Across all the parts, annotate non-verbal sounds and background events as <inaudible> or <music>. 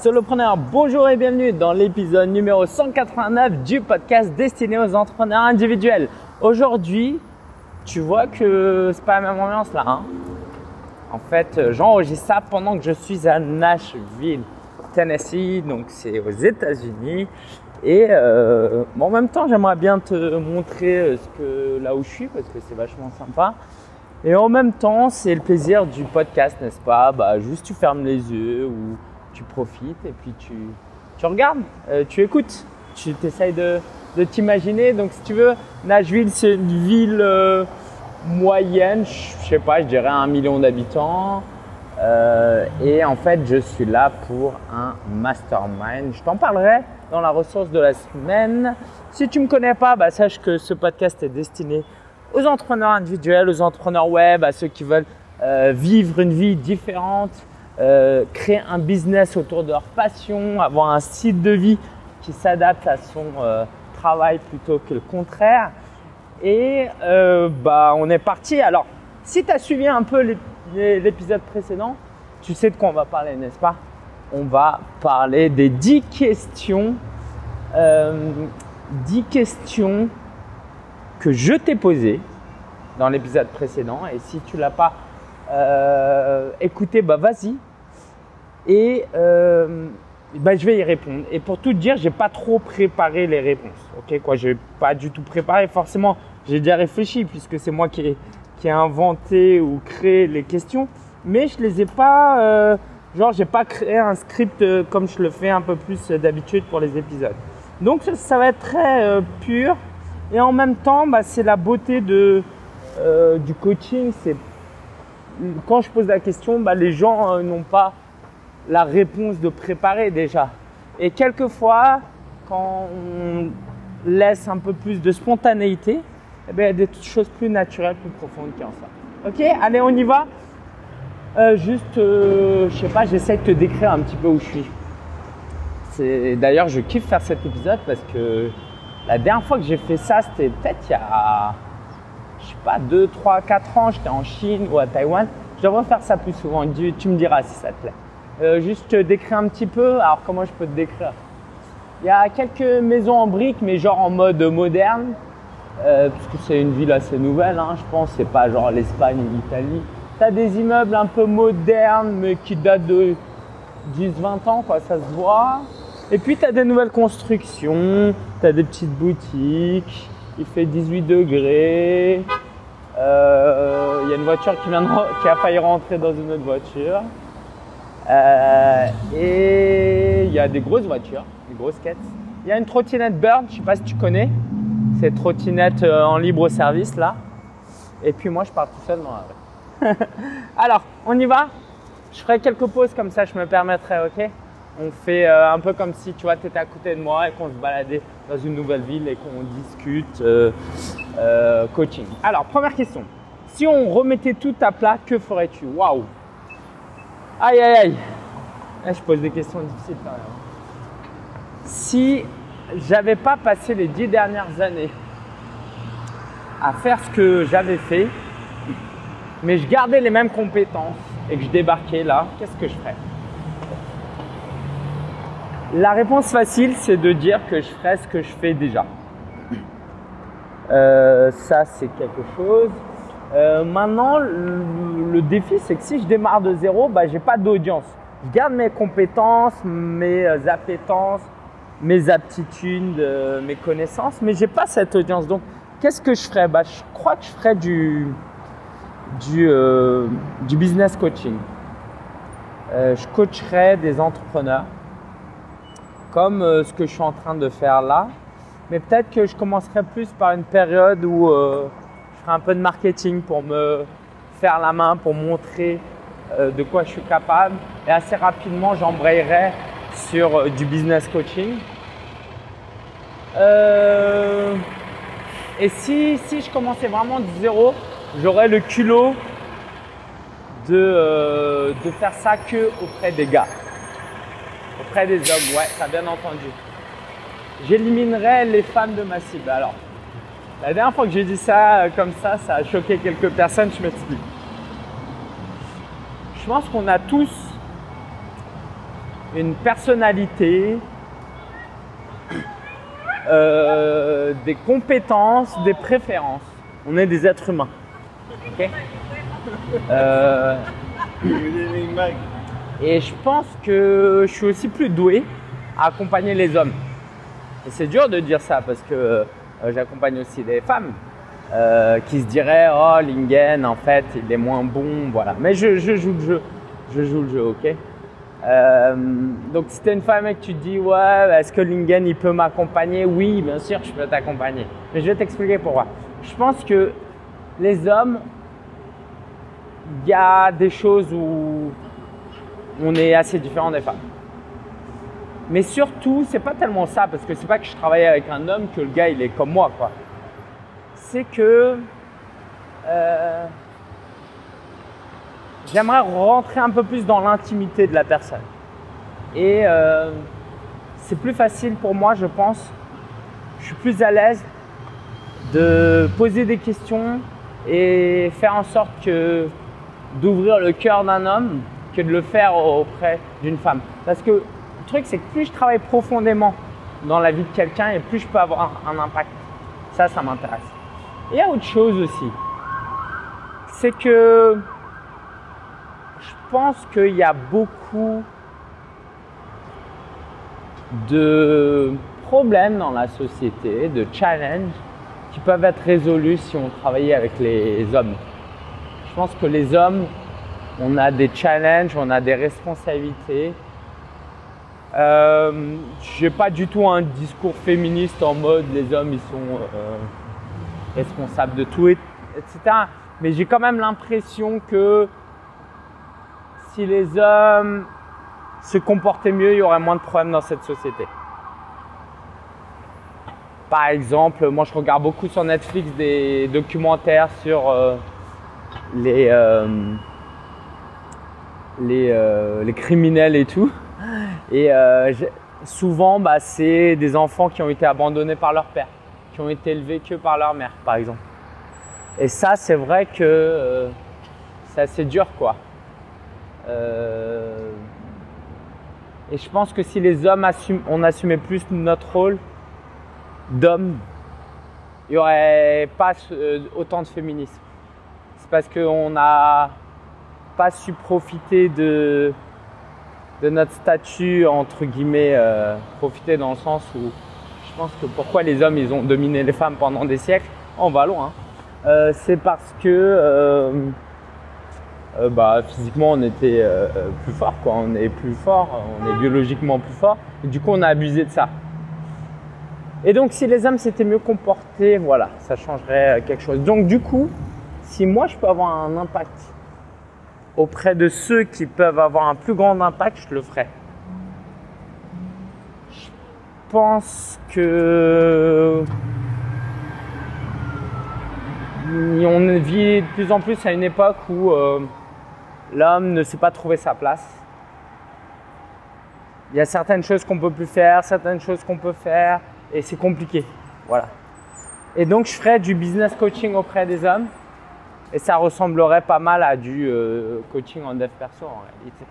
Solopreneur, bonjour et bienvenue dans l'épisode numéro 189 du podcast destiné aux entrepreneurs individuels. Aujourd'hui, tu vois que c'est pas la même ambiance là. Hein en fait, euh, j'enregistre ça pendant que je suis à Nashville, Tennessee, donc c'est aux États-Unis. Et euh, en même temps, j'aimerais bien te montrer euh, là où je suis parce que c'est vachement sympa. Et en même temps, c'est le plaisir du podcast, n'est-ce pas? Bah, Juste tu fermes les yeux ou tu profites et puis tu, tu regardes, tu écoutes, tu essayes de, de t'imaginer. Donc si tu veux, Nashville, c'est une ville moyenne, je sais pas, je dirais un million d'habitants. Euh, et en fait, je suis là pour un mastermind. Je t'en parlerai dans la ressource de la semaine. Si tu me connais pas, bah, sache que ce podcast est destiné aux entrepreneurs individuels, aux entrepreneurs web, à ceux qui veulent euh, vivre une vie différente, euh, créer un business autour de leur passion, avoir un style de vie qui s'adapte à son travail plutôt que le contraire. Et euh, bah, on est parti. Alors, si tu as suivi un peu l'épisode précédent, tu sais de quoi on va parler, n'est-ce pas? On va parler des 10 questions, euh, 10 questions que je t'ai posées dans l'épisode précédent. Et si tu l'as pas euh, écouté, bah vas-y. Et euh, bah, je vais y répondre. Et pour tout dire, j'ai pas trop préparé les réponses. Ok, quoi, j'ai pas du tout préparé. Forcément, j'ai déjà réfléchi puisque c'est moi qui ai, qui ai inventé ou créé les questions, mais je les ai pas, euh, genre j'ai pas créé un script euh, comme je le fais un peu plus d'habitude pour les épisodes. Donc ça, va être très euh, pur et en même temps, bah, c'est la beauté de, du coaching. Quand je pose la question, bah, les gens n'ont pas la réponse de préparer déjà. Et quelquefois, quand on laisse un peu plus de spontanéité, eh bien, il y a des choses plus naturelles, plus profondes qui en ça. Ok, allez, on y va. Euh, juste, euh, je sais pas, j'essaie de te décrire un petit peu où je suis. C'est d'ailleurs, je kiffe faire cet épisode parce que la dernière fois que j'ai fait ça, c'était peut-être il y a, je sais pas, 2, 3, 4 ans. J'étais en Chine ou à Taïwan. Je devrais faire ça plus souvent. Tu me diras si ça te plaît. Euh, juste te décrire un petit peu. Alors, comment je peux te décrire? Il y a quelques maisons en briques, mais genre en mode moderne. Euh, puisque c'est une ville assez nouvelle, hein, je pense, c'est pas genre l'Espagne ou l'Italie. Tu as des immeubles un peu modernes, mais qui datent de 10-20 ans, quoi, ça se voit. Et puis tu as des nouvelles constructions, tu as des petites boutiques, il fait 18 degrés. Euh, il y a une voiture qui, vient qui a failli rentrer dans une autre voiture. Euh, et il y a des grosses voitures, des grosses quêtes. Il y a une trottinette Bird, je sais pas si tu connais cette trottinette euh, en libre service là. Et puis moi, je pars tout seul dans la rue. <laughs> Alors, on y va Je ferai quelques pauses comme ça, je me permettrai, ok? On fait euh, un peu comme si tu vois, tu étais à côté de moi et qu'on se baladait dans une nouvelle ville et qu'on discute coaching. Alors, première question. Si on remettait tout à plat, que ferais-tu? Waouh Aïe, aïe, aïe eh, Je pose des questions difficiles quand même. Si j'avais pas passé les dix dernières années à faire ce que j'avais fait, mais je gardais les mêmes compétences et que je débarquais là, qu'est-ce que je ferais? La réponse facile, c'est de dire que je ferais ce que je fais déjà. Euh, ça, c'est quelque chose. Euh, maintenant, le, défi, c'est que si je démarre de zéro, bah, j'ai pas d'audience. Je garde mes compétences, mes euh, appétences, mes aptitudes, euh, mes connaissances, mais j'ai pas cette audience. Donc, qu'est-ce que je ferais? Bah, Je crois que je ferais du, du, business coaching. Je coacherais des entrepreneurs, comme ce que je suis en train de faire là, mais peut-être que je commencerai plus par une période où un peu de marketing pour me faire la main, pour montrer de quoi je suis capable, et assez rapidement j'embrayerai sur euh, du business coaching. Euh, et si, si je commençais vraiment de zéro, j'aurais le culot de, euh, de faire ça que auprès des gars. Auprès des hommes, ouais, ça bien entendu. J'éliminerais les femmes de ma cible. Alors, la dernière fois que j'ai dit ça comme ça, ça a choqué quelques personnes, je m'explique. Je pense qu'on a tous une personnalité, euh, des compétences, des préférences. On est des êtres humains. Ok? Euh, et je pense que je suis aussi plus doué à accompagner les hommes. Et c'est dur de dire ça parce que euh, j'accompagne aussi des femmes euh, qui se diraient Oh, Lingen, en fait, il est moins bon. Voilà. Mais je, joue le jeu. Je joue le jeu, ok? Euh, donc si tu es une femme et que tu te dis ouais est-ce que Lingen il peut m'accompagner? Oui bien sûr je peux t'accompagner. Mais je vais t'expliquer pourquoi. Je pense que les hommes, il y a des choses où on est assez différent des femmes. Mais surtout, c'est pas tellement ça, parce que c'est pas que je travaille avec un homme que le gars il est comme moi, quoi. C'est que euh, j'aimerais rentrer un peu plus dans l'intimité de la personne. Et euh, c'est plus facile pour moi, je pense. Je suis plus à l'aise de poser des questions et faire en sorte que d'ouvrir le cœur d'un homme que de le faire auprès d'une femme. Parce que truc, c'est que plus je travaille profondément dans la vie de quelqu'un et plus je peux avoir un impact. Ça, ça m'intéresse. Il y a autre chose aussi. C'est que je pense qu'il y a beaucoup de problèmes dans la société, de challenges qui peuvent être résolus si on travaillait avec les hommes. Je pense que les hommes, on a des challenges, on a des responsabilités. Euh, je n'ai pas du tout un discours féministe en mode les hommes ils sont euh, responsables de tout, etc. Mais j'ai quand même l'impression que si les hommes se comportaient mieux, il y aurait moins de problèmes dans cette société. Par exemple, moi je regarde beaucoup sur Netflix des documentaires sur euh, les, euh, les, les, criminels et tout. Et souvent, bah, c'est des enfants qui ont été abandonnés par leur père, qui ont été élevés que par leur mère, par exemple. Et ça, c'est vrai que c'est assez dur, quoi. et je pense que si les hommes on assumait plus notre rôle, d'hommes, il n'y aurait pas euh, autant de féminisme. C'est parce qu'on n'a pas su profiter de, de notre statut, entre guillemets, euh, profiter dans le sens où je pense que pourquoi les hommes ont dominé les femmes pendant des siècles, on va loin, euh, c'est parce que bah, physiquement on était plus fort, quoi. on est plus fort, on est biologiquement plus fort, et du coup on a abusé de ça. Et donc, si les hommes s'étaient mieux comportés, voilà, ça changerait euh, quelque chose. Donc, du coup, si moi je peux avoir un impact auprès de ceux qui peuvent avoir un plus grand impact, je le ferai. Je pense que on vit de plus en plus à une époque où euh, l'homme ne sait pas trouver sa place. Il y a certaines choses qu'on peut plus faire, certaines choses qu'on peut faire et c'est compliqué. Voilà. Et donc je ferai du business coaching auprès des hommes et ça ressemblerait pas mal à du euh, coaching en dev perso en réalité.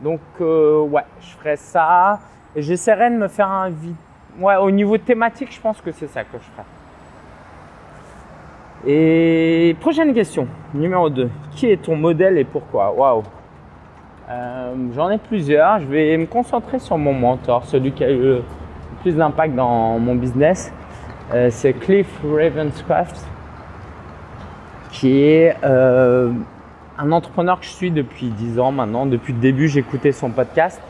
Donc euh, ouais, je ferai ça et j'essaierai de me faire un. Ouais, au niveau thématique, je pense que c'est ça que je ferai. Et prochaine question, numéro 2. Qui est ton modèle et pourquoi? Waouh euh, J'en ai plusieurs. Je vais me concentrer sur mon mentor, celui qui a eu plus d'impact dans mon business, c'est Cliff Ravenscraft, qui est euh, un entrepreneur que je suis depuis 10 ans maintenant. Depuis le début, j'écoutais son podcast.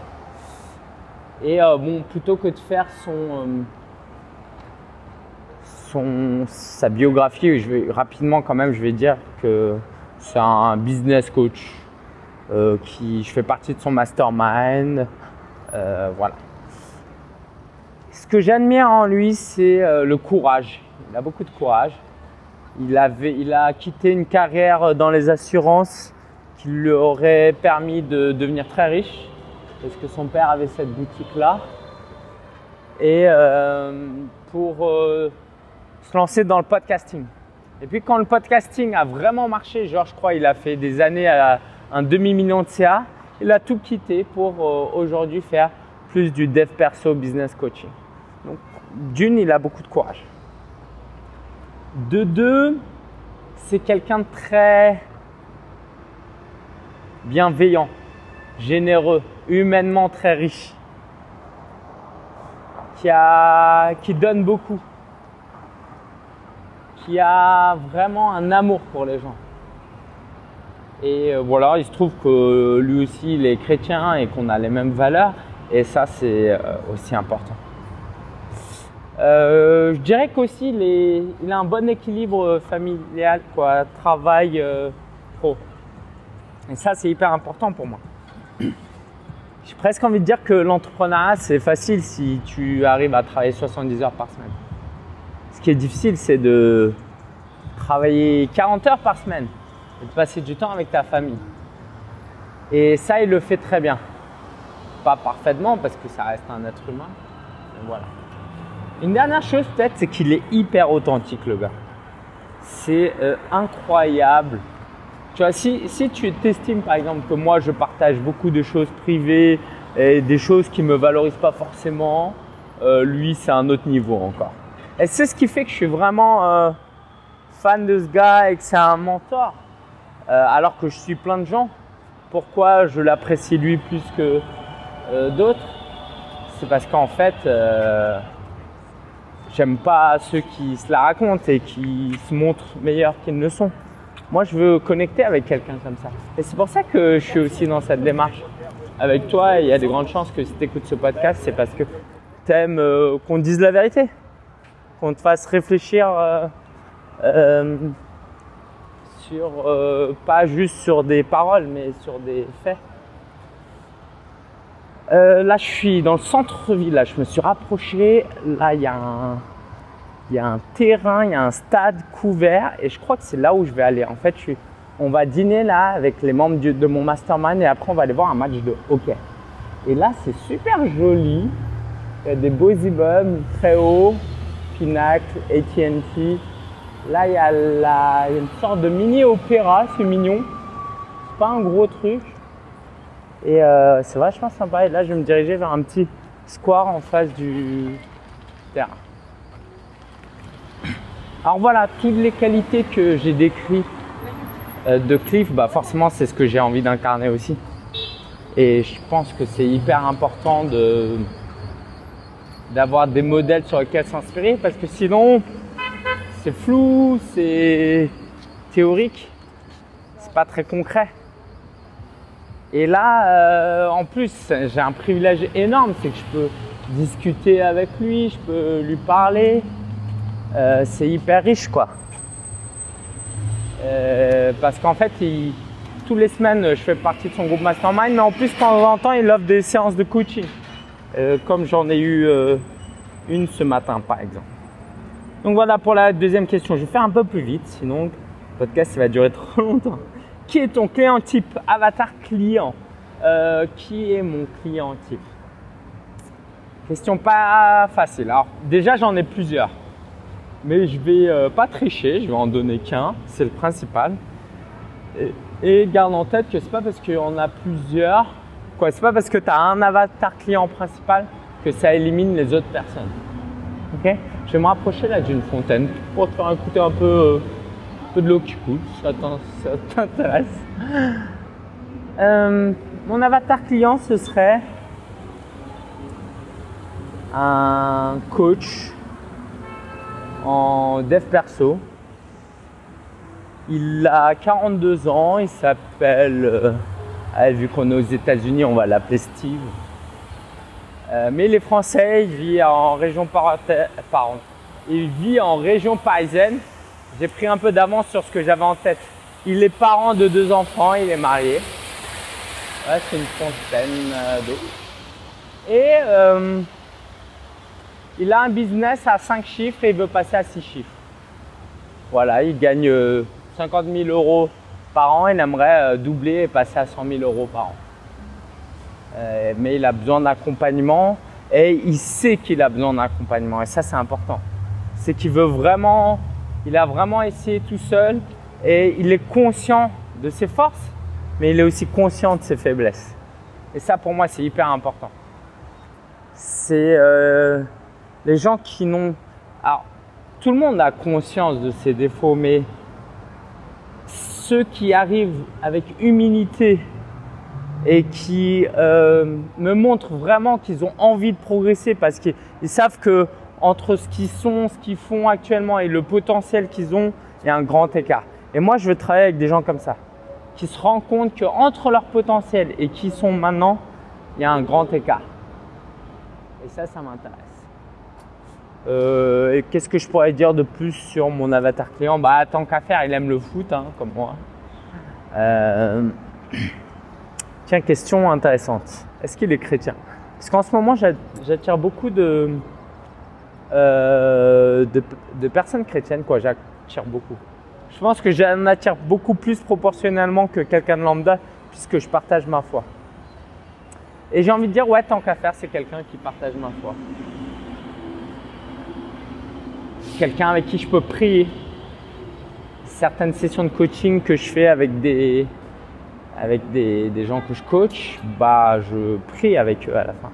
Et euh, bon, plutôt que de faire son, son, sa biographie, rapidement quand même, je vais dire que c'est un business coach. qui, je fais partie de son mastermind. voilà. Ce que j'admire en lui, c'est euh, le courage. Il a beaucoup de courage. Il, a quitté une carrière dans les assurances qui lui aurait permis de devenir très riche, parce que son père avait cette boutique-là. Et euh, pour euh, se lancer dans le podcasting. Et puis quand le podcasting a vraiment marché, genre je crois il a fait des années à un demi-million de CA, il a tout quitté pour euh, aujourd'hui faire plus du dev perso business coaching. Donc, d'une, il a beaucoup de courage. De deux, c'est quelqu'un de très bienveillant, généreux, humainement très riche, qui, a, qui donne beaucoup, qui a vraiment un amour pour les gens. Et euh, voilà, il se trouve que lui aussi, il est chrétien et qu'on a les mêmes valeurs. Et ça, c'est euh, aussi important. Euh, je dirais qu'aussi, il, a un bon équilibre familial, quoi, travail, pro. Et ça, c'est hyper important pour moi. <clears throat> J'ai presque envie de dire que l'entrepreneuriat, c'est facile si tu arrives à travailler 70 heures par semaine. Ce qui est difficile, c'est de travailler 40 heures par semaine et de passer du temps avec ta famille. Et ça, il le fait très bien. Pas parfaitement parce que ça reste un être humain. voilà. Une dernière chose peut-être, c'est qu'il est hyper authentique le gars. C'est euh, incroyable. Tu vois, si, si tu t'estimes par exemple que moi je partage beaucoup de choses privées et des choses qui me valorisent pas forcément, euh, lui c'est un autre niveau encore. Et c'est ce qui fait que je suis vraiment euh, fan de ce gars et que c'est un mentor. Alors que je suis plein de gens. Pourquoi je l'apprécie lui plus que d'autres? C'est parce qu'en fait, j'aime pas ceux qui se la racontent et qui se montrent meilleurs qu'ils ne sont. Moi, je veux connecter avec quelqu'un comme ça. Et c'est pour ça que je suis aussi dans cette démarche. Avec toi, il y a de grandes chances que si tu écoutes ce podcast, c'est parce que tu aimes qu'on te dise la vérité, qu'on te fasse réfléchir sur, euh, pas juste sur des paroles, mais sur des faits. Euh, là, je suis dans le centre-ville. Je me suis rapproché. Là, il y, a un, terrain, il y a un stade couvert, et je crois que c'est là où je vais aller. En fait, on va dîner là avec les membres de, mon mastermind, et après, on va aller voir un match de hockey. Et là, c'est super joli. Il y a des beaux immeubles très hauts, Pinacle, AT&T. Là, il y, a une sorte de mini opéra, c'est mignon. C'est pas un gros truc. Et euh, c'est vachement sympa. Et là, je vais me diriger vers un petit square en face du terrain. Alors voilà, toutes les qualités que j'ai décrites euh, de Cliff, bah forcément, c'est ce que j'ai envie d'incarner aussi. Et je pense que c'est hyper important de d'avoir des modèles sur lesquels s'inspirer parce que sinon c'est flou, c'est théorique, c'est pas très concret. Et là, euh, en plus, j'ai un privilège énorme, c'est que je peux discuter avec lui, je peux lui parler. Euh, c'est hyper riche, quoi. Euh, parce qu'en fait, il, tous les semaines, je fais partie de son groupe Mastermind, mais en plus, de temps en temps, il offre des séances de coaching, comme j'en ai eu une ce matin, par exemple. Donc voilà pour la deuxième question. Je vais faire un peu plus vite, sinon le podcast va durer trop longtemps. Qui est ton client type Avatar client. Euh, qui est mon client type? Question pas facile. Alors déjà j'en ai plusieurs. Mais je vais euh, pas tricher, je vais en donner qu'un, c'est le principal. Et, garde en tête que c'est pas parce qu'on a plusieurs, quoi, c'est pas parce que tu as un avatar client principal que ça élimine les autres personnes. Ok? Je vais me rapprocher là d'une fontaine pour te faire écouter un peu, euh, peu de l'eau qui coule, ça <laughs> t'intéresse. Euh, mon avatar client, ce serait un coach en dev perso. Il a 42 ans, il s'appelle, euh, vu qu'on est aux États-Unis, on va l'appeler Steve. Euh, mais Français, il en région il vit en région parisienne. J'ai pris un peu d'avance sur ce que j'avais en tête. Il est parent de deux enfants, il est marié. c'est une fontaine euh, d'eau. Et euh, il a un business à 5 chiffres et il veut passer à 6 chiffres. Voilà, il gagne 50 000 euros par an. Il aimerait doubler et passer à 100 000 euros par an. Euh, mais il a besoin d'accompagnement et il sait qu'il a besoin d'accompagnement et ça c'est important. C'est qu'il veut vraiment, il a vraiment essayé tout seul et il est conscient de ses forces, mais il est aussi conscient de ses faiblesses. Et ça, pour moi, c'est hyper important. C'est euh, les gens qui n'ont. Alors, tout le monde a conscience de ses défauts, mais ceux qui arrivent avec humilité et qui euh, me montrent vraiment qu'ils ont envie de progresser parce qu'ils savent que entre ce qu'ils sont, ce qu'ils font actuellement et le potentiel qu'ils ont, il y a un grand écart. Et moi, je veux travailler avec des gens comme ça, qui se rendent compte qu'entre leur potentiel et qui sont maintenant, il y a un grand écart. Et ça, ça m'intéresse. Euh, et qu'est-ce que je pourrais dire de plus sur mon avatar client? Bah, tant qu'à faire, il aime le foot, hein, comme moi. Euh, <coughs> tiens, question intéressante. Est-ce qu'il est chrétien? Parce qu'en ce moment, j'attire beaucoup de, euh, de, personnes chrétiennes, quoi. J'attire beaucoup. Je pense que j'en attire beaucoup plus proportionnellement que quelqu'un de lambda, puisque je partage ma foi. Et j'ai envie de dire, ouais, tant qu'à faire, c'est quelqu'un qui partage ma foi. Quelqu'un avec qui je peux prier. Certaines sessions de coaching que je fais avec des, avec des, des gens que je coach, bah, je prie avec eux à la fin.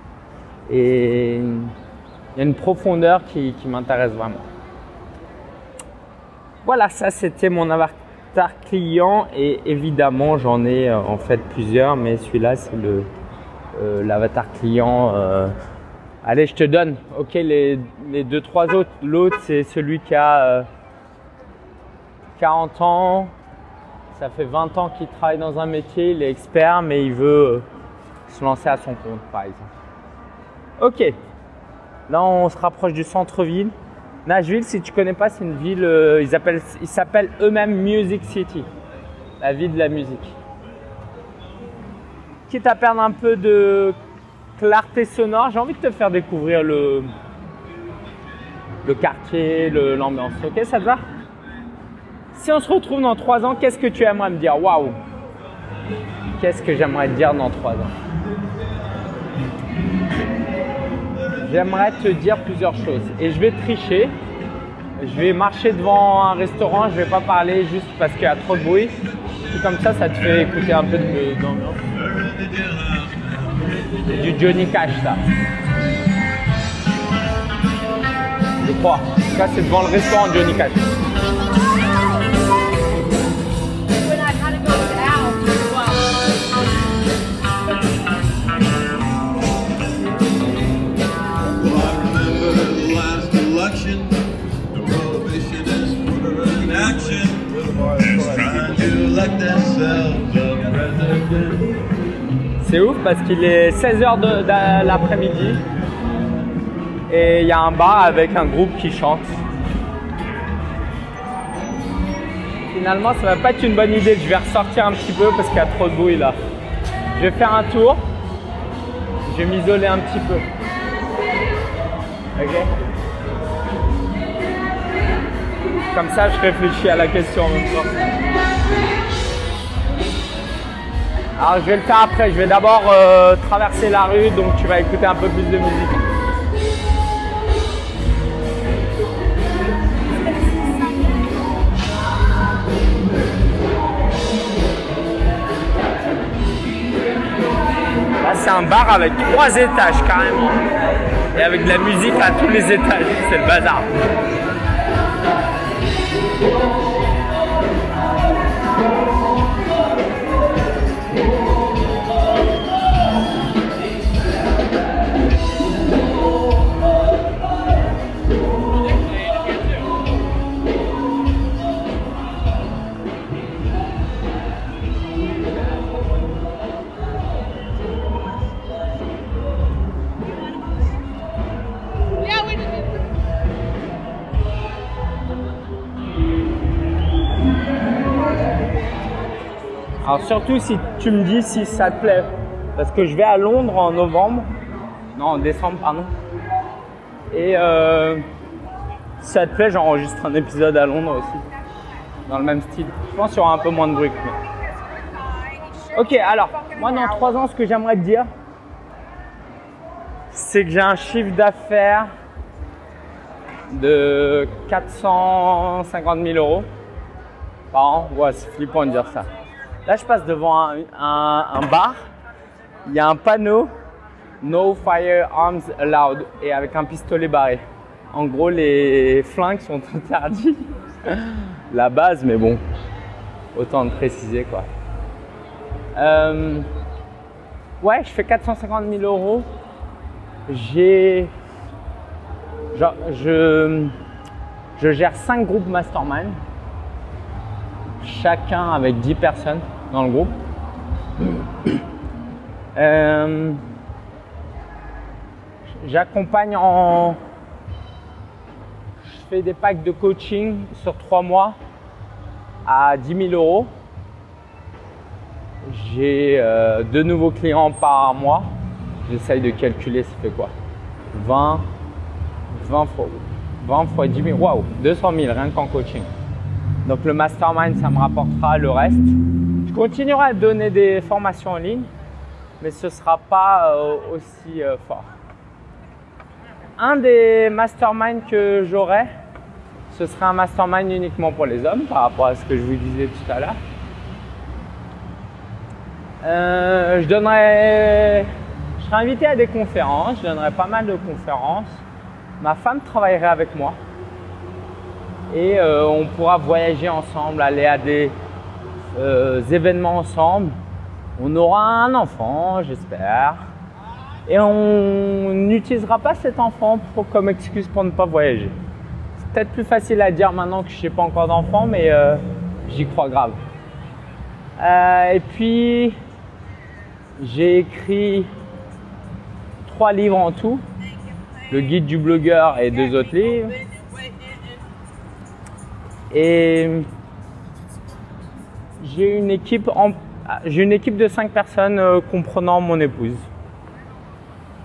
Et il y a une profondeur qui, m'intéresse vraiment. Voilà, ça c'était mon avatar client et évidemment j'en ai euh, en fait plusieurs, mais celui-là c'est le euh, l'avatar client. Euh. Allez, je te donne. Ok, les, les deux trois autres. L'autre c'est celui qui a 40 ans, ça fait 20 ans qu'il travaille dans un métier, il est expert, mais il veut se lancer à son compte, par exemple. Ok, là on se rapproche du centre-ville. Nashville, si tu connais pas, c'est une ville, euh, ils s'appellent eux-mêmes Music City, la ville de la musique. Quitte à perdre un peu de clarté sonore, j'ai envie de te faire découvrir le, le quartier, l'ambiance. ok, ça te va? Si on se retrouve dans trois ans, qu'est-ce que tu aimerais me dire? Waouh Qu'est-ce que j'aimerais te dire dans trois ans? J'aimerais te dire plusieurs choses. Et je vais tricher. Je vais marcher devant un restaurant, je vais pas parler juste parce qu'il y a trop de bruit. comme ça, ça te fait écouter un peu d'ambiance. C'est du Johnny Cash, ça. Je crois. En tout cas, c'est devant le restaurant Johnny Cash. Parce qu'il est 16h de, l'après-midi et il y a un bar avec un groupe qui chante. Finalement, ça va pas être une bonne idée. Je vais ressortir un petit peu parce qu'il y a trop de bruit là. Je vais faire un tour. Je vais m'isoler un petit peu. Ok Comme ça, je réfléchis à la question en même temps. Alors je vais le faire après, je vais d'abord euh, traverser la rue, donc tu vas écouter un peu plus de musique. Là c'est un bar avec trois étages carrément. Et avec de la musique à tous les étages, c'est le bazar. Alors surtout si tu me dis si ça te plaît. Parce que je vais à Londres en novembre. Non, en décembre, pardon. Et euh, si ça te plaît, j'enregistre un épisode à Londres aussi. Dans le même style. Je pense qu'il y aura un peu moins de bruit. Ok, alors, moi dans 3 ans, ce que j'aimerais te dire, c'est que j'ai un chiffre d'affaires de 450 000 euros par an. Ouais, c'est flippant de dire ça. Là, je passe devant un, bar il y a un panneau No firearms allowed et avec un pistolet barré. En gros, les flingues sont <laughs> interdits. La base, mais bon, autant le préciser quoi. Euh, ouais, je fais 450 000 euros. J'ai. Genre, je, je gère 5 groupes mastermind, chacun avec 10 personnes le groupe. Euh, J'accompagne en. Je fais des packs de coaching sur 3 mois à 10 000 euros. J'ai euh, deux nouveaux clients par mois. J'essaye de calculer, ça fait quoi? 20, 20 fois, 20 fois 10 000, waouh, 200 000 rien qu'en coaching. Donc le mastermind, ça me rapportera le reste. Je continuerai à donner des formations en ligne, mais ce ne sera pas euh, aussi euh, fort. Un des masterminds que j'aurai, ce sera un mastermind uniquement pour les hommes par rapport à ce que je vous disais tout à l'heure. Euh, je donnerai, je serai invité à des conférences, je donnerai pas mal de conférences. Ma femme travaillerait avec moi et on pourra voyager ensemble, aller à des euh, événements ensemble. On aura un enfant, j'espère. Et on n'utilisera pas cet enfant pour, comme excuse pour ne pas voyager. C'est peut-être plus facile à dire maintenant que je n'ai pas encore d'enfant, mais j'y crois grave. et puis, j'ai écrit trois livres en tout. Le guide du blogueur et deux autres livres. Et j'ai une équipe j'ai une équipe de cinq personnes euh, comprenant mon épouse.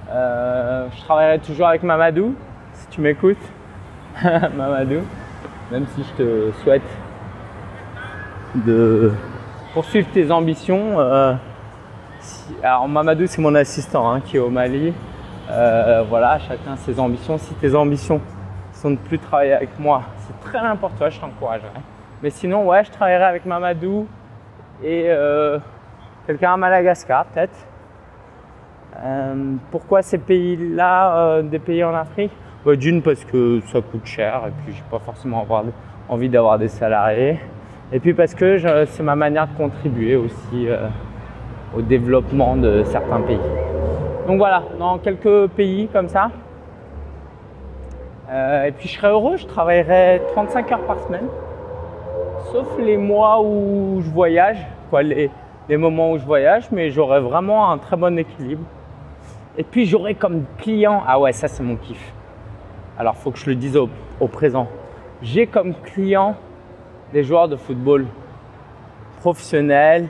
Euh, je travaillerai toujours avec Mamadou, si tu m'écoutes. <laughs> Mamadou, même si je te souhaite de poursuivre tes ambitions. Euh, alors Mamadou c'est mon assistant hein, qui est au Mali. Voilà, chacun ses ambitions. Si tes ambitions sont de plus travailler avec moi, c'est très toi, je t'encouragerai. Mais sinon, ouais, je travaillerai avec Mamadou et euh, quelqu'un à Madagascar peut-être. Euh, pourquoi ces pays-là, des pays en Afrique? Bah, D'une parce que ça coûte cher et puis j'ai pas forcément envie d'avoir des salariés. Et puis parce que c'est ma manière de contribuer aussi au développement de certains pays. Donc voilà, dans quelques pays comme ça. Euh, et puis je serais heureux, je travaillerai 35 heures par semaine, sauf les mois où je voyage, quoi, les, moments où je voyage, mais j'aurai vraiment un très bon équilibre. Et puis j'aurai comme client, ah ouais, ça c'est mon kiff. Alors faut que je le dise au, présent. J'ai comme client des joueurs de football professionnels,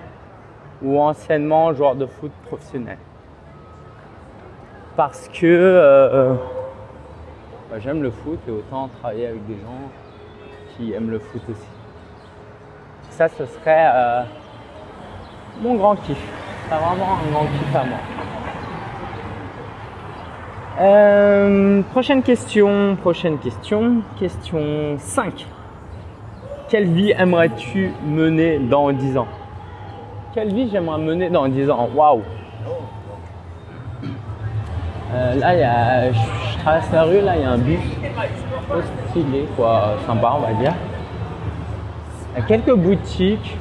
ou anciennement joueur de foot professionnel. Parce que euh, bah, j'aime le foot et autant travailler avec des gens qui aiment le foot aussi. Ça, ce serait euh, mon grand kiff. C'est vraiment un grand kiff à moi. Euh, prochaine question, prochaine question, question 5. Quelle vie aimerais-tu mener dans 10 ans? Quelle vie j'aimerais mener dans en disant waouh euh, là y a, je, traverse la rue là il y a un bus stylé quoi sympa on va dire il y a quelques boutiques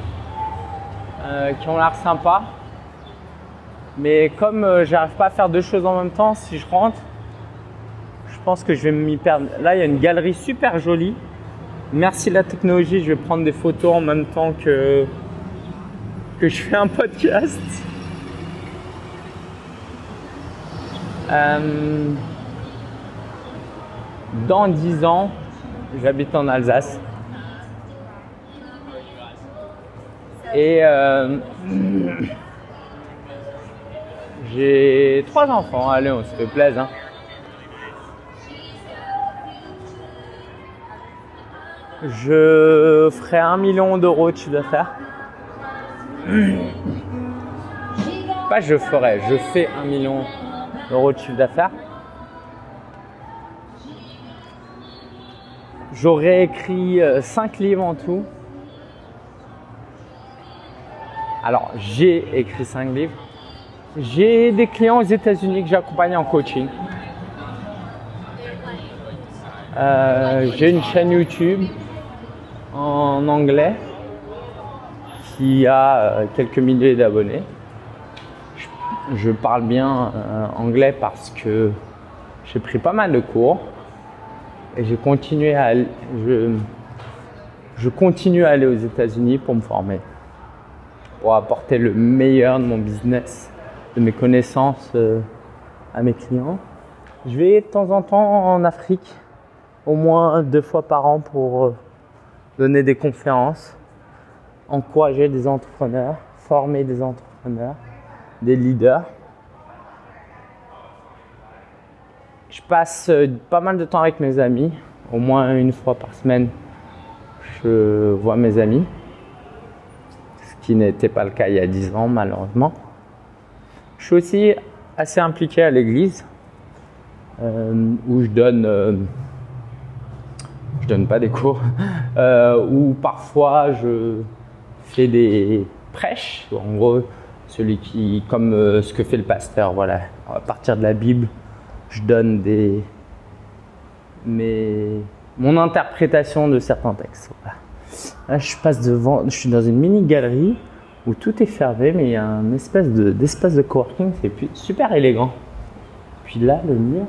euh, qui ont l'air sympas mais comme euh, j'arrive pas à faire deux choses en même temps si je rentre je pense que je vais m'y perdre là il y a une galerie super jolie merci la technologie je vais prendre des photos en même temps que que je fais un podcast. Euh, dans 10 ans, j'habite en Alsace. Et euh, j'ai trois enfants. Allez, on se plaisir. Hein. Je ferai un million d'euros de chiffre d'affaires. Pas je ferai, je fais un million d'euros de chiffre d'affaires. J'aurais écrit 5 euh, livres en tout. Alors, j'ai écrit 5 livres. J'ai des clients aux États-Unis que j'accompagne en coaching. Euh, j'ai une chaîne YouTube en anglais qui a euh, quelques milliers d'abonnés. Je, parle bien euh, anglais parce que j'ai pris pas mal de cours et je continue à aller aux États-Unis pour me former, pour apporter le meilleur de mon business de mes connaissances euh, à mes clients. Je vais de temps en temps en Afrique, au moins deux fois par an pour euh, donner des conférences, encourager des entrepreneurs, former des entrepreneurs, des leaders. Je passe euh, pas mal de temps avec mes amis, au moins une fois par semaine. Je vois mes amis, qui n'était pas le cas il y a dix ans malheureusement. Je suis aussi assez impliqué à l'église euh, où je donne, euh, je donne pas des cours, <laughs> euh, où parfois je fais des prêches. En gros, celui qui, comme ce que fait le pasteur, voilà, à partir de la Bible, je donne des, mes, mon interprétation de certains textes. Là, je passe devant, je suis dans une mini galerie où tout est fermé, mais il y a un espèce de, d'espace de coworking, c'est super élégant. Puis là, le mur,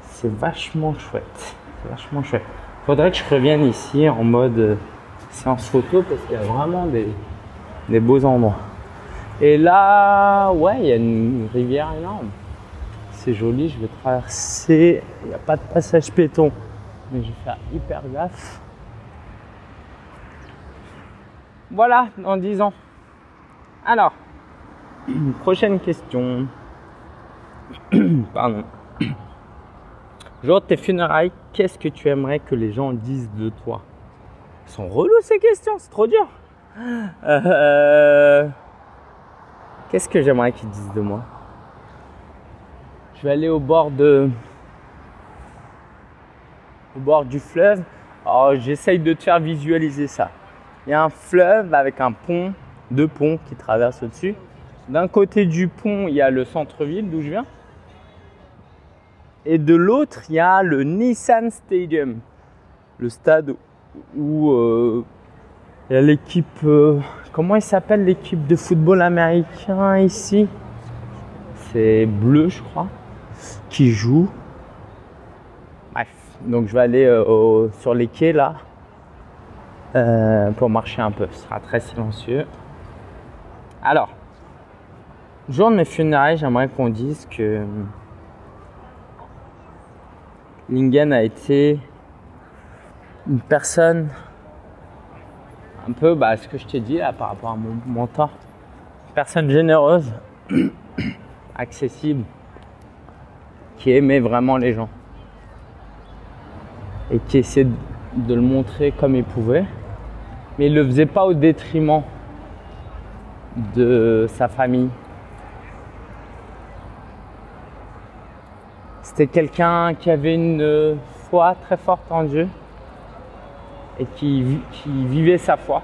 c'est vachement chouette. C'est vachement chouette. Faudrait que je revienne ici en mode euh, séance photo parce qu'il y a vraiment des, des beaux endroits. Et là, ouais, il y a une rivière énorme. C'est joli, je vais traverser. Il n'y a pas de passage péton, mais je vais faire hyper gaffe. Voilà, dans 10 ans. Alors, prochaine question. <coughs> Pardon. <coughs> Jour de tes funérailles, qu'est-ce que tu aimerais que les gens disent de toi? Ils sont relous ces questions, c'est trop dur. <gasps> Euh, qu'est-ce que j'aimerais qu'ils disent de moi? Je vais aller au bord de au bord du fleuve. Alors j'essaye de te faire visualiser ça il y a un fleuve avec un pont, deux ponts qui traversent au-dessus. D'un côté du pont, il y a le centre-ville d'où je viens. Et de l'autre, il y a le Nissan Stadium, le stade où euh, il y a l'équipe. Euh, comment il s'appelle l'équipe de football américain ici? C'est bleu, je crois, qui joue. Bref, donc je vais aller euh, sur les quais là euh, pour marcher un peu. Ce sera très silencieux. Alors, jour de mes funérailles, j'aimerais qu'on dise que Lingen a été une personne un peu, bah, ce que je t'ai dit là par rapport à mon mentor, personne généreuse, <coughs> accessible, qui aimait vraiment les gens et qui essayait de le montrer comme il pouvait mais il ne le faisait pas au détriment de sa famille. C'était quelqu'un qui avait une foi très forte en Dieu et qui, vivait sa foi.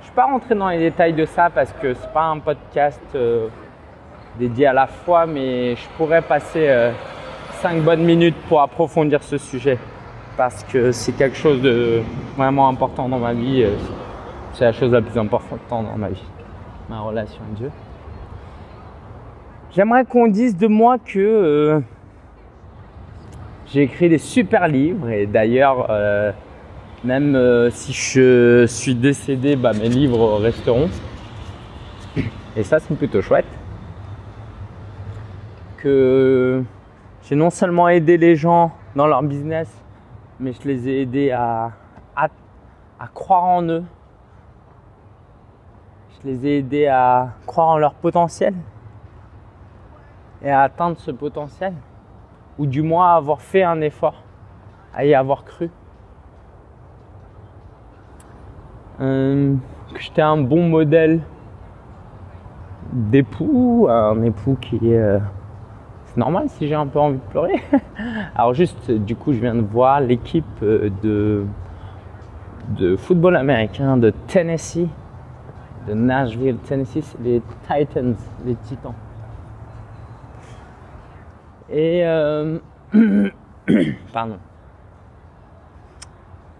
Je ne suis pas rentré dans les détails de ça parce que ce n'est pas un podcast euh, dédié à la foi, mais je pourrais passer 5 euh, bonnes minutes pour approfondir ce sujet parce que c'est quelque chose de vraiment important dans ma vie. Euh, c'est la chose la plus importante dans ma vie, ma relation avec Dieu. J'aimerais qu'on dise de moi que euh, j'ai écrit des super livres et d'ailleurs, euh, même si je suis décédé, bah, mes livres resteront. Et ça, c'est plutôt chouette. Que j'ai non seulement aidé les gens dans leur business, mais je les ai aidés à, à, croire en eux. Je les ai aidés à croire en leur potentiel et à atteindre ce potentiel, ou du moins à avoir fait un effort, à y avoir cru. Euh, que j'étais un bon modèle d'époux, un époux qui est euh, c'est normal si j'ai un peu envie de pleurer. <laughs> Alors juste, du coup, je viens de voir l'équipe euh, de, de football américain de Tennessee de Nashville, Tennessee, les Titans, les Titans. Et euh, <clears throat> pardon.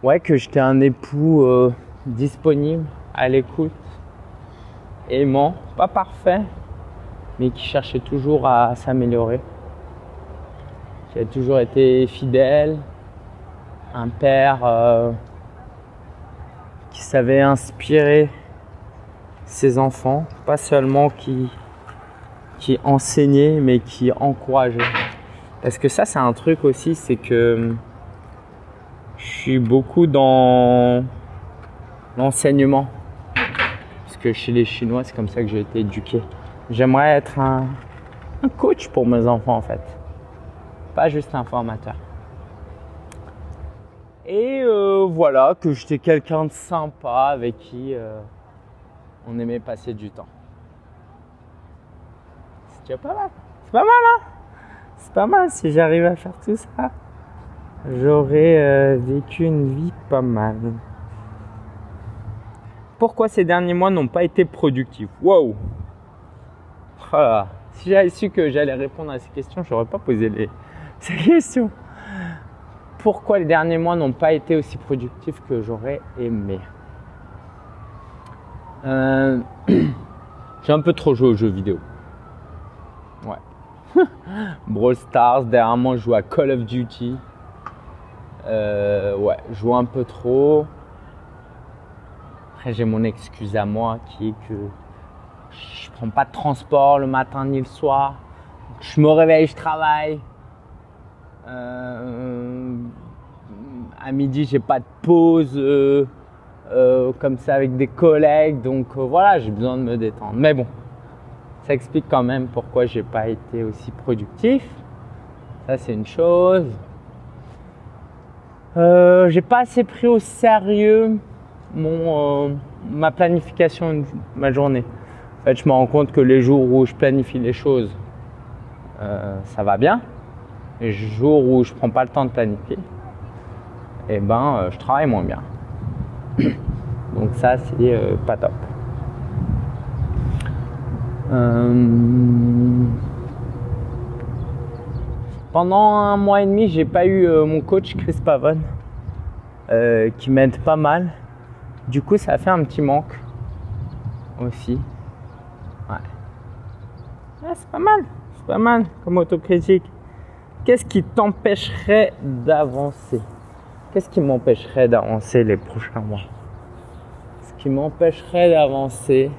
Ouais, que j'étais un époux euh, disponible, à l'écoute, aimant, pas parfait, mais qui cherchait toujours à s'améliorer. Qui a toujours été fidèle, un père euh, qui savait inspirer ses enfants, pas seulement qui, qui enseignait, mais qui encourageait. Parce que ça, c'est un truc aussi, c'est que je suis beaucoup dans l'enseignement. Parce que chez les Chinois, c'est comme ça que j'ai été éduqué. J'aimerais être un, coach pour mes enfants, en fait. Pas juste un formateur. Et euh, voilà, que j'étais quelqu'un de sympa avec qui euh, on aimait passer du temps. C'est déjà pas mal. C'est pas mal, hein? C'est pas mal si j'arrive à faire tout ça. J'aurais euh, vécu une vie pas mal. Pourquoi ces derniers mois n'ont pas été productifs? Wow voilà. Si j'avais su que j'allais répondre à ces questions, j'aurais pas posé les... <laughs> ces questions pourquoi les derniers mois n'ont pas été aussi productifs que j'aurais aimé? Euh, <clears throat> j'ai un peu trop joué aux jeux vidéo. Ouais. <laughs> Brawl Stars, derrière moi je joue à Call of Duty. Euh, ouais, je joue un peu trop. Après j'ai mon excuse à moi qui est que je prends pas de transport le matin ni le soir. Je me réveille, je travaille. Euh, à midi, j'ai pas de pause euh, euh, comme ça avec des collègues, donc voilà, j'ai besoin de me détendre. Mais bon, ça explique quand même pourquoi j'ai pas été aussi productif. Ça, c'est une chose. j'ai pas assez pris au sérieux mon, ma planification ma journée. En fait, je me rends compte que les jours où je planifie les choses, ça va bien les jours où je prends pas le temps de planifier, eh ben, euh, je travaille moins bien. <coughs> Donc ça, c'est euh, pas top. Euh, pendant un mois et demi, j'ai pas eu mon coach Chris Pavon qui m'aide pas mal. Du coup, ça a fait un petit manque aussi. Ouais c'est pas mal. C'est pas mal comme autocritique. Qu'est-ce qui t'empêcherait d'avancer? Qu'est-ce qui m'empêcherait d'avancer les prochains mois? Ce qui m'empêcherait d'avancer,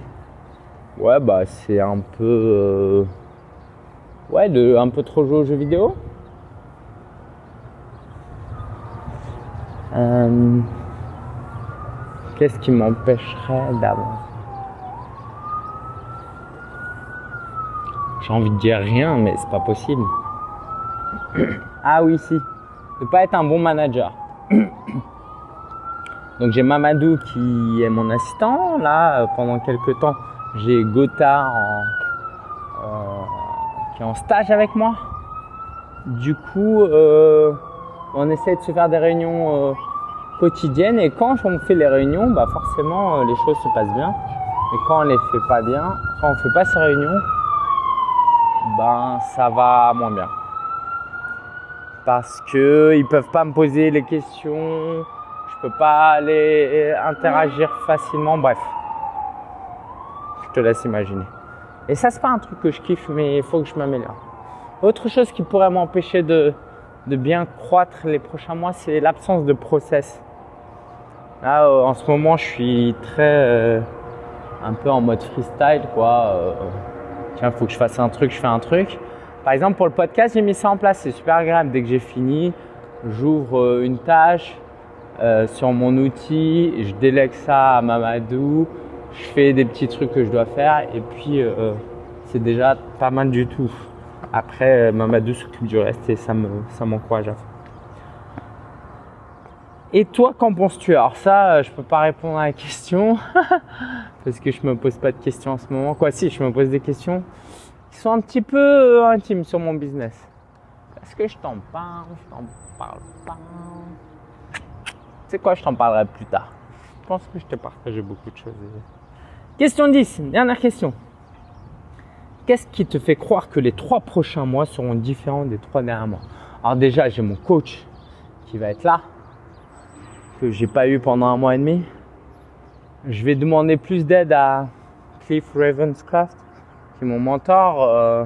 ouais, bah c'est un peu. Euh, ouais, de un peu trop jouer aux jeux vidéo. Euh, qu'est-ce qui m'empêcherait d'avancer? J'ai envie de dire rien, mais c'est pas possible. <coughs> ah oui, si. Ne pas être un bon manager. <coughs> Donc j'ai Mamadou qui est mon assistant. Là, pendant quelques temps, j'ai Gotha euh, qui est en stage avec moi. Du coup, euh, on essaie de se faire des réunions euh, quotidiennes et quand on fait les réunions, bah forcément les choses se passent bien. Et quand on les fait pas bien, quand on fait pas ces réunions, ben ça va moins bien parce que ils peuvent pas me poser les questions, je peux pas aller interagir facilement, bref. Je te laisse imaginer. Et ça c'est pas un truc que je kiffe, mais il faut que je m'améliore. Autre chose qui pourrait m'empêcher de, de bien croître les prochains mois, c'est l'absence de process. Là, en ce moment, je suis très euh, un peu en mode freestyle, quoi. Euh, tiens, faut que je fasse un truc, je fais un truc. Par exemple, pour le podcast, j'ai mis ça en place. C'est super agréable. Dès que j'ai fini, j'ouvre euh, une tâche euh, sur mon outil, je délègue ça à Mamadou, je fais des petits trucs que je dois faire et puis euh, c'est déjà pas mal du tout. Après, Mamadou s'occupe du reste et ça me ça m'encourage à faire. Et toi, qu'en penses-tu? Alors ça, je peux pas répondre à la question <laughs> parce que je me pose pas de questions en ce moment. Quoi, si, je me pose des questions sont un petit peu euh, intimes sur mon business. Est-ce que je t'en parle? Je t'en parle pas. C'est quoi Je t'en parlerai plus tard. Je pense que je t'ai partagé beaucoup de choses. Question 10, dernière question. Qu'est-ce qui te fait croire que les trois prochains mois seront différents des trois derniers mois? Alors déjà, j'ai mon coach qui va être là, que j'ai pas eu pendant un mois et demi. Je vais demander plus d'aide à Cliff Ravenscraft, qui est mon mentor euh,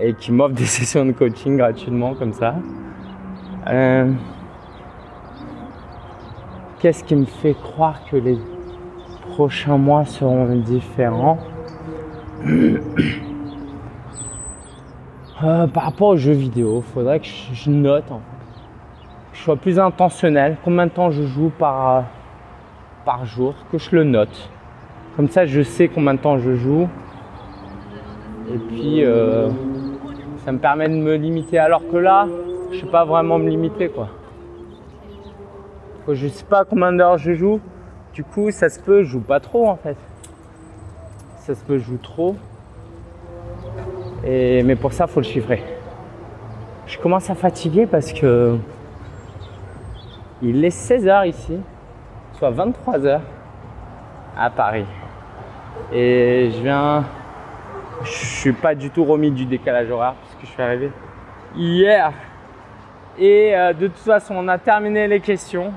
et qui m'offre <laughs> des sessions de coaching gratuitement comme ça. Euh, Qu'est-ce qui me fait croire que les prochains mois seront différents? <coughs> Euh, Par rapport aux jeux vidéo, faudrait que je note, en je sois plus intentionnel. Combien de temps je joue par, par jour, que je le note. Comme ça, je sais combien de temps je joue. Et puis, euh, ça me permet de me limiter. Alors que là, je ne sais pas vraiment me limiter, quoi. Je sais pas combien d'heures je joue. Du coup, ça se peut, je joue pas trop en fait. Ça se peut, je joue trop. Et, mais pour ça, faut le chiffrer. Je commence à fatiguer parce que il est 16h ici, soit 23h à Paris. Et je viens. Je suis pas du tout remis du décalage horaire parce que je suis arrivé hier. Et euh, de toute façon, on a terminé les questions.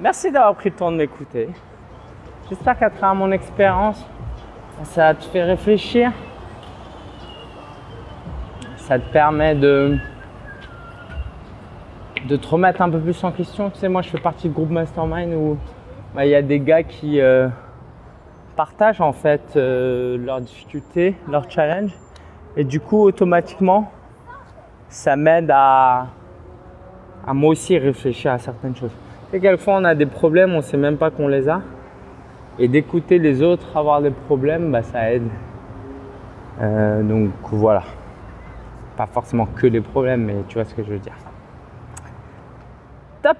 Merci d'avoir pris le temps de m'écouter. J'espère qu'à travers mon expérience, ça te fait réfléchir. Ça te permet de, de te remettre un peu plus en question. Tu sais, moi, je fais partie du groupe Mastermind où bah, il y a des gars qui euh, partagent en fait euh, leurs difficultés, leurs challenges. Et du coup, automatiquement, ça m'aide à, à moi aussi réfléchir à certaines choses. Et quelquefois, on a des problèmes, on ne sait même pas qu'on les a. Et d'écouter les autres avoir des problèmes, bah, ça aide. Euh, donc voilà. Pas forcément que les problèmes, mais tu vois ce que je veux dire.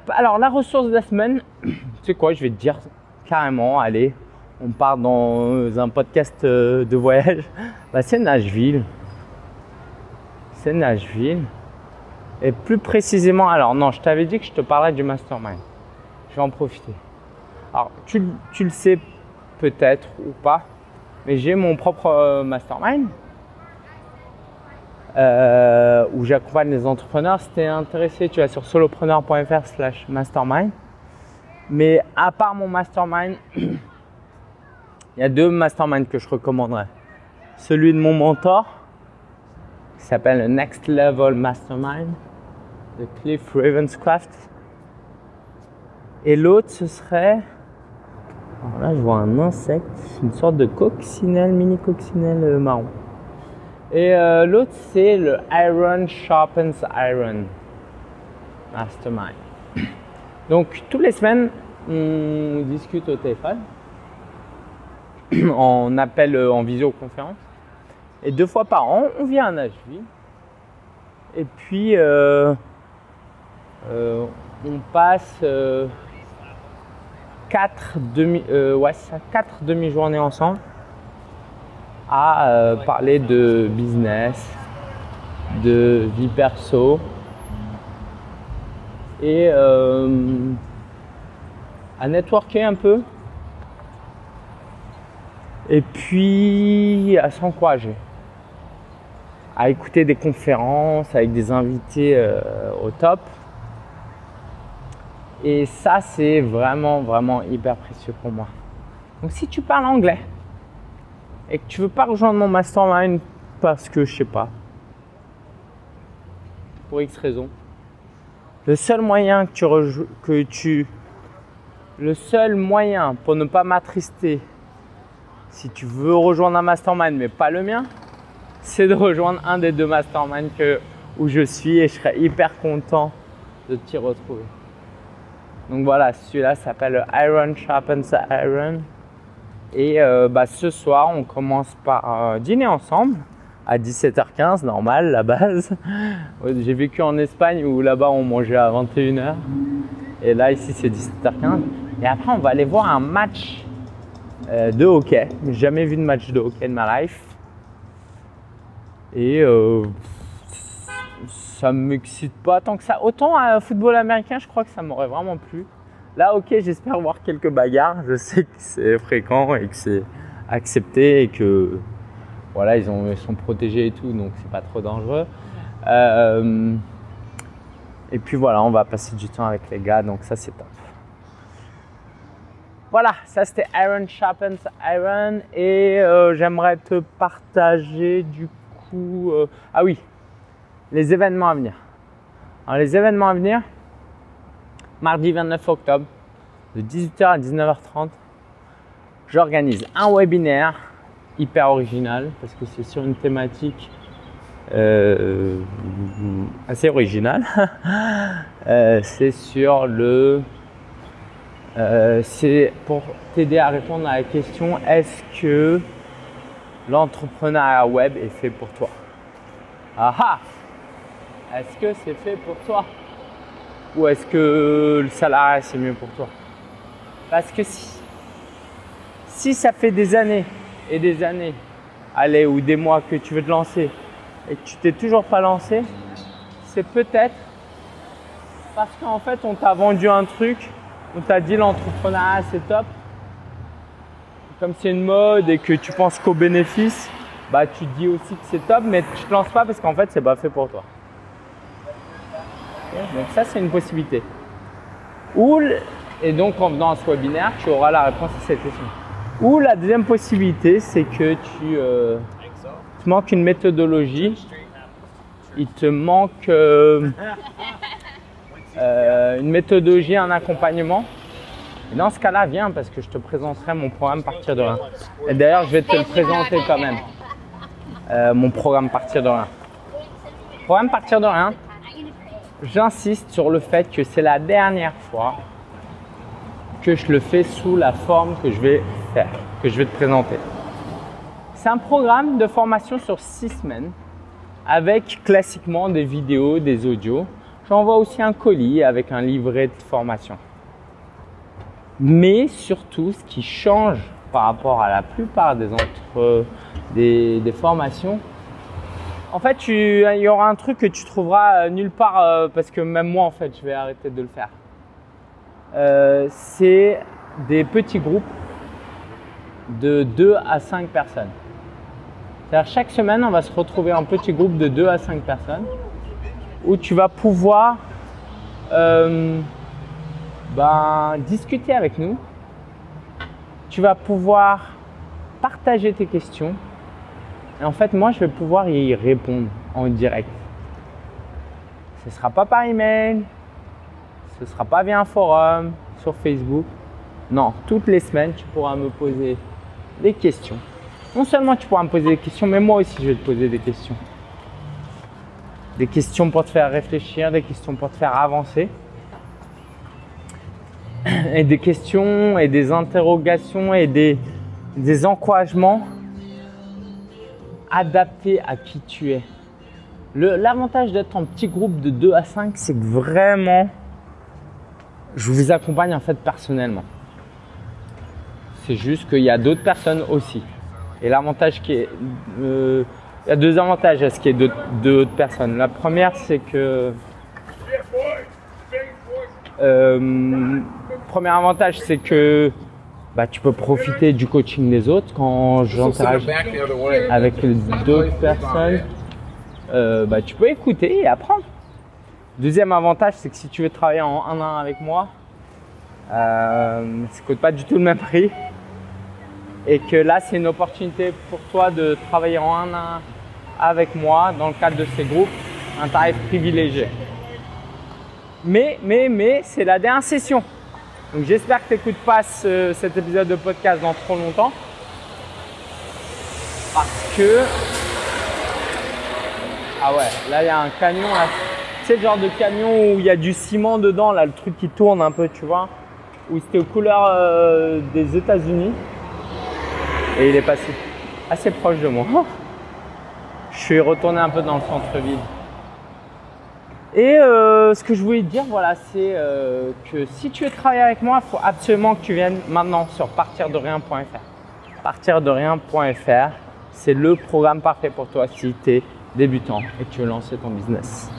Alors la ressource de la semaine, <clears throat> tu quoi, je vais te dire carrément, allez, on part dans un podcast euh, de voyage. <laughs> Bah, c'est Nashville. C'est Nashville. Et plus précisément, alors non, je t'avais dit que je te parlerais du mastermind je vais en profiter. Alors, tu, le sais peut-être ou pas, mais j'ai mon propre euh, mastermind euh, où j'accompagne les entrepreneurs. Si tu es intéressé, tu vas sur solopreneur.fr slash mastermind. Mais à part mon mastermind, <clears throat> il y a deux masterminds que je recommanderais. Celui de mon mentor, qui s'appelle le Next Level Mastermind de Cliff Ravenscraft et l'autre, ce serait. Alors là, je vois un insecte, une sorte de coccinelle, mini coccinelle euh, marron. Et euh, l'autre, c'est le Iron Sharpens Iron Mastermind. Donc, toutes les semaines, on discute au téléphone, on appelle euh, en visioconférence. Et deux fois par an, on vient à Nashville. Et puis, euh, on passe 4 demi, euh, ouais, quatre demi-journées ensemble à euh, parler de business, de vie perso. Et euh, à networker un peu. Et puis à s'encourager. À écouter des conférences avec des invités au top. Et ça, c'est vraiment, vraiment hyper précieux pour moi. Donc si tu parles anglais et que tu veux pas rejoindre mon mastermind parce que je sais pas, pour X raison, le seul moyen que tu, que tu le seul moyen pour ne pas m'attrister si tu veux rejoindre un mastermind mais pas le mien, c'est de rejoindre un des deux masterminds que, où je suis et je serais hyper content de t'y retrouver. Donc voilà, celui-là s'appelle Iron Sharpens Iron. Et euh, bah, ce soir, on commence par euh, dîner ensemble à 17h15, normal, la base. <laughs> J'ai vécu en Espagne où là-bas on mangeait à 21h. Et là, ici, c'est 17h15. Et après, on va aller voir un match euh, de hockey. J'ai jamais vu de match de hockey de ma life. Et ça m'excite pas tant que ça. Autant à football américain, je crois que ça m'aurait vraiment plu. Là, ok, j'espère voir quelques bagarres. Je sais que c'est fréquent et que c'est accepté et que voilà, ils, ont, sont protégés et tout, donc c'est pas trop dangereux. Euh, et puis voilà, on va passer du temps avec les gars, donc ça c'est top. Voilà, ça c'était Iron Sharpens Iron et euh, j'aimerais te partager du coup. Euh, ah oui, les événements à venir. Alors les événements à venir, mardi 29 octobre, de 18h à 19h30, j'organise un webinaire hyper original parce que c'est sur une thématique euh, assez originale. <laughs> Euh, c'est sur le. Euh, c'est pour t'aider à répondre à la question est-ce que l'entrepreneuriat web est fait pour toi? Ah Est-ce que c'est fait pour toi? Ou est-ce que le salariat c'est mieux pour toi? Parce que si, si ça fait des années et des années, allez, ou des mois que tu veux te lancer et que tu t'es toujours pas lancé, c'est peut-être parce qu'en fait on t'a vendu un truc, on t'a dit l'entrepreneuriat c'est top. Comme c'est une mode et que tu penses qu'au bénéfice, bah tu dis aussi que c'est top, mais tu te lances pas parce qu'en fait c'est pas fait pour toi. Donc ça c'est une possibilité. Ou et donc en venant à ce webinaire, tu auras la réponse à cette question. Ou la deuxième possibilité, c'est que tu euh, te manques une méthodologie, il te manque euh, euh, une méthodologie, un accompagnement. Et dans ce cas-là, viens parce que je te présenterai mon programme Partir de rien. Et d'ailleurs, je vais te le présenter quand même, mon programme Partir de rien. Programme Partir de rien, j'insiste sur le fait que c'est la dernière fois que je le fais sous la forme que je vais faire, que je vais te présenter. C'est un programme de formation sur six semaines avec classiquement des vidéos, des audios. J'envoie aussi un colis avec un livret de formation. Mais surtout, ce qui change par rapport à la plupart des, entre, des, des formations, en fait, tu, il y aura un truc que tu trouveras nulle part euh, parce que même moi, en fait, je vais arrêter de le faire. Euh, c'est des petits groupes de 2 à 5 personnes. C'est-à-dire chaque semaine, on va se retrouver en petit groupe de 2 à 5 personnes où tu vas pouvoir euh, ben, discuter avec nous. Tu vas pouvoir partager tes questions. En fait, moi, je vais pouvoir y répondre en direct. Ce ne sera pas par email, ce ne sera pas via un forum, sur Facebook. Non, toutes les semaines, tu pourras me poser des questions. Non seulement tu pourras me poser des questions, mais moi aussi, je vais te poser des questions. Des questions pour te faire réfléchir, des questions pour te faire avancer. Et des questions et des interrogations et des, des encouragements adaptés à qui tu es. L'avantage d'être en petit groupe de 2 à 5, c'est que vraiment, je vous accompagne en fait personnellement. C'est juste qu'il y a d'autres personnes aussi. Et l'avantage qui est, euh, il y a deux avantages à ce qui est d'autres personnes. La première, c'est que euh, premier avantage, c'est que bah, tu peux profiter du coaching des autres quand j'interagis avec d'autres personnes. Euh, bah, tu peux écouter et apprendre. Deuxième avantage, c'est que si tu veux travailler en 1 1 avec moi, euh, ça ne coûte pas du tout le même prix. Et que là, c'est une opportunité pour toi de travailler en 1 1 avec moi dans le cadre de ces groupes, un tarif privilégié. Mais, mais, mais, c'est la dernière session. Donc j'espère que tu n'écoutes pas cet épisode de podcast dans trop longtemps. Parce que... Ah ouais, là il y a un camion là c'est le genre de camion où il y a du ciment dedans, là, le truc qui tourne un peu, tu vois. Où c'était aux couleurs euh, des États-Unis. Et il est passé assez proche de moi. <laughs> Je suis retourné un peu dans le centre-ville. Et euh, ce que je voulais te dire, voilà, c'est euh, que si tu veux travailler avec moi, il faut absolument que tu viennes maintenant sur partirderien.fr. Partirderien.fr, c'est le programme parfait pour toi si tu es débutant et que tu veux lancer ton business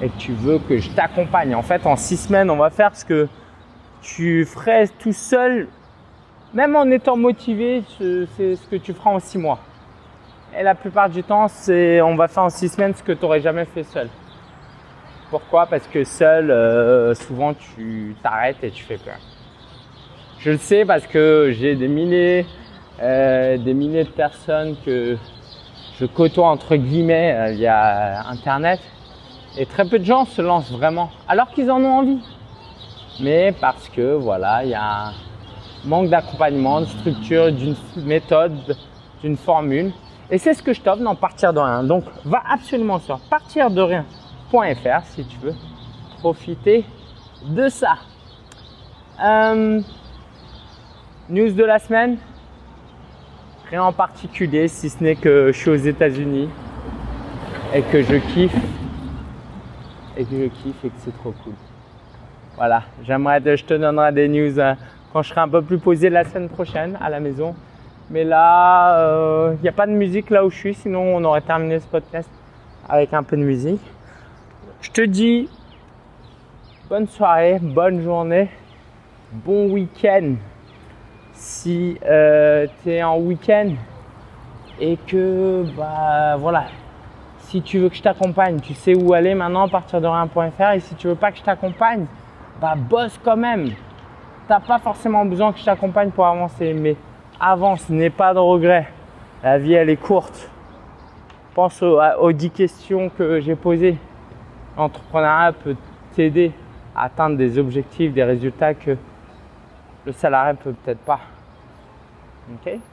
et que tu veux que je t'accompagne. En fait, en six semaines, on va faire ce que tu ferais tout seul, même en étant motivé, c'est ce que tu feras en six mois. Et la plupart du temps, c'est on va faire en six semaines ce que tu n'aurais jamais fait seul. Pourquoi? Parce que seul, euh, souvent tu t'arrêtes et tu fais peur. Je le sais parce que j'ai des milliers, euh, des milliers de personnes que je côtoie entre guillemets euh, via Internet et très peu de gens se lancent vraiment alors qu'ils en ont envie. Mais parce que voilà, il y a un manque d'accompagnement, de structure, d'une méthode, d'une formule. Et c'est ce que je t'offre dans Partir de rien. Donc va absolument sur partir-de-rien.fr si tu veux profiter de ça. Euh, news de la semaine Rien en particulier si ce n'est que je suis aux États-Unis et que je kiffe et que je kiffe et que c'est trop cool. Voilà, j'aimerais, je te donnerai des news euh, quand je serai un peu plus posé la semaine prochaine à la maison. Mais là, il euh, n'y a pas de musique là où je suis, sinon on aurait terminé ce podcast avec un peu de musique. Je te dis bonne soirée, bonne journée, bon week-end. Si euh, tu es en week-end et que, bah voilà, si tu veux que je t'accompagne, tu sais où aller maintenant à partir de rien.fr. Et si tu veux pas que je t'accompagne, bah bosse quand même. Tu n'as pas forcément besoin que je t'accompagne pour avancer, mais avance, n'aie pas de regrets. La vie, elle est courte. Pense aux, aux 10 questions que j'ai posées. L'entrepreneuriat peut t'aider à atteindre des objectifs, des résultats que le salarié peut peut-être pas.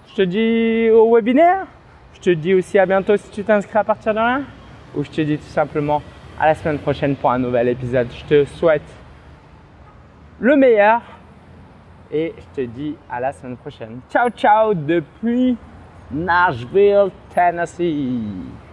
Je te dis au webinaire je te dis aussi à bientôt si tu t'inscris à partir de rien. Ou je te dis tout simplement à la semaine prochaine pour un nouvel épisode. Je te souhaite le meilleur. Et je te dis à la semaine prochaine. Ciao, ciao depuis Nashville, Tennessee.